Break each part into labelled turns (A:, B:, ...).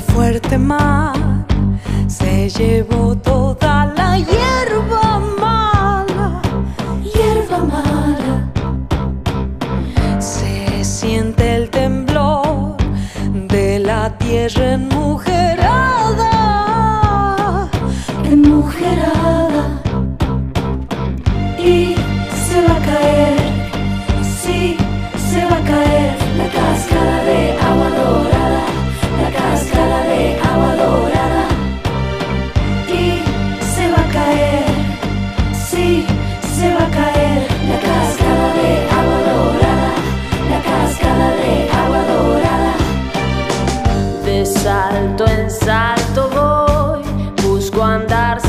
A: fuerte mar se llevó toda la hierba mala, hierba mala. Se siente el temblor de la tierra enmujerada,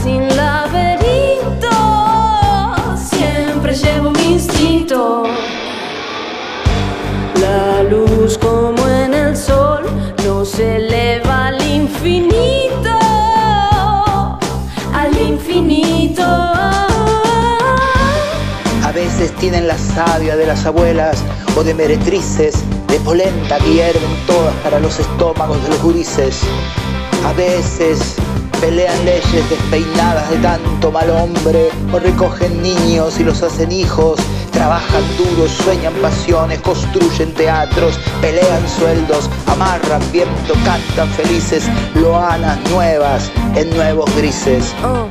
B: sin laberinto. Siempre llevo mi instinto. La luz como en el sol no se eleva al infinito, al infinito.
C: A veces tienen la savia de las abuelas o de meretrices, de polenta que hierven todas para los estómagos de los gurises. A veces pelean leyes despeinadas de tanto mal hombre, recogen niños y los hacen hijos, trabajan duro, sueñan pasiones, construyen teatros, pelean sueldos, amarran viento, cantan felices, loanas nuevas en nuevos grises.
B: Oh,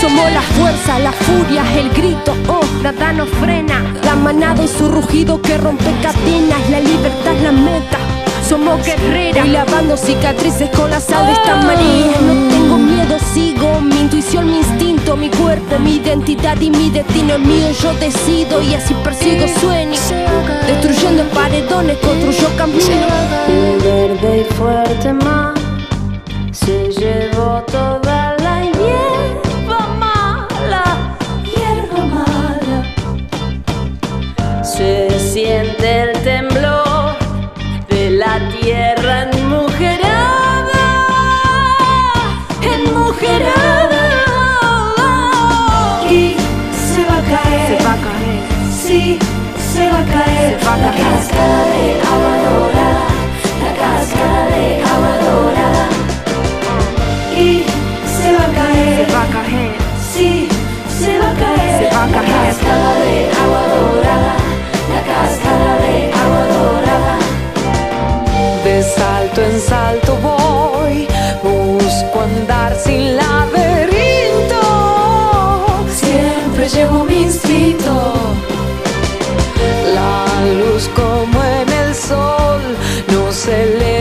D: Somos la fuerza, la furia, el grito, oh, nada nos frena. La manada y su rugido que rompe cadenas, la libertad es la meta. Somos guerreras, y lavando cicatrices con la sal de esta María. No tengo miedo, sigo mi intuición, mi instinto, mi cuerpo, mi identidad y mi destino es mío. Yo decido y así persigo sueños. Destruyendo paredones, construyo caminos.
B: El verde y fuerte mar se llevó toda Se
A: va a caer
B: va a
A: la
B: caer.
A: cáscara de agua dorada, la cáscara de como en el sol no se eleva